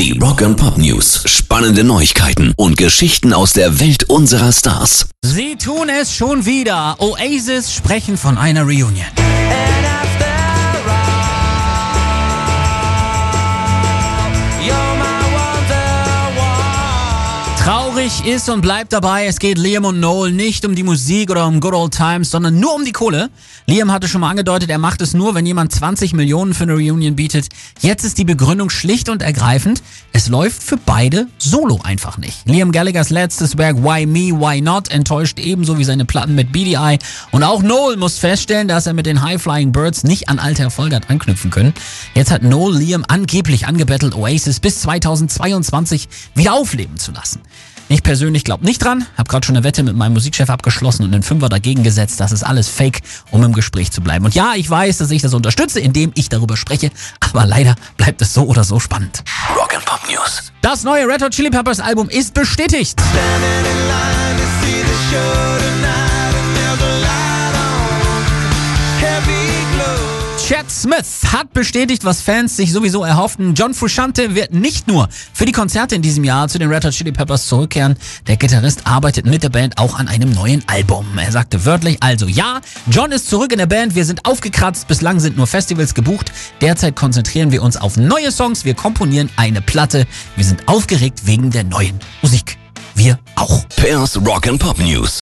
Die Rock and Pop News. Spannende Neuigkeiten und Geschichten aus der Welt unserer Stars. Sie tun es schon wieder. Oasis sprechen von einer Reunion. Traurig ist und bleibt dabei, es geht Liam und Noel nicht um die Musik oder um Good Old Times, sondern nur um die Kohle. Liam hatte schon mal angedeutet, er macht es nur, wenn jemand 20 Millionen für eine Reunion bietet. Jetzt ist die Begründung schlicht und ergreifend, es läuft für beide solo einfach nicht. Liam Gallaghers letztes Werk Why Me, Why Not enttäuscht ebenso wie seine Platten mit BDI. Und auch Noel muss feststellen, dass er mit den High Flying Birds nicht an alte Erfolge hat anknüpfen können. Jetzt hat Noel Liam angeblich angebettelt, Oasis bis 2022 wieder aufleben zu lassen. Ich persönlich glaube nicht dran, habe gerade schon eine Wette mit meinem Musikchef abgeschlossen und einen Fünfer dagegen gesetzt. Das ist alles Fake, um im Gespräch zu bleiben. Und ja, ich weiß, dass ich das unterstütze, indem ich darüber spreche, aber leider bleibt es so oder so spannend. Rock and Pop News. Das neue Red Hot Chili Peppers Album ist bestätigt. Smith hat bestätigt, was Fans sich sowieso erhofften. John Frusciante wird nicht nur für die Konzerte in diesem Jahr zu den Red Hot Chili Peppers zurückkehren. Der Gitarrist arbeitet mit der Band auch an einem neuen Album. Er sagte wörtlich, also ja, John ist zurück in der Band, wir sind aufgekratzt, bislang sind nur Festivals gebucht. Derzeit konzentrieren wir uns auf neue Songs, wir komponieren eine Platte. Wir sind aufgeregt wegen der neuen Musik. Wir auch. Pairs Rock and Pop News.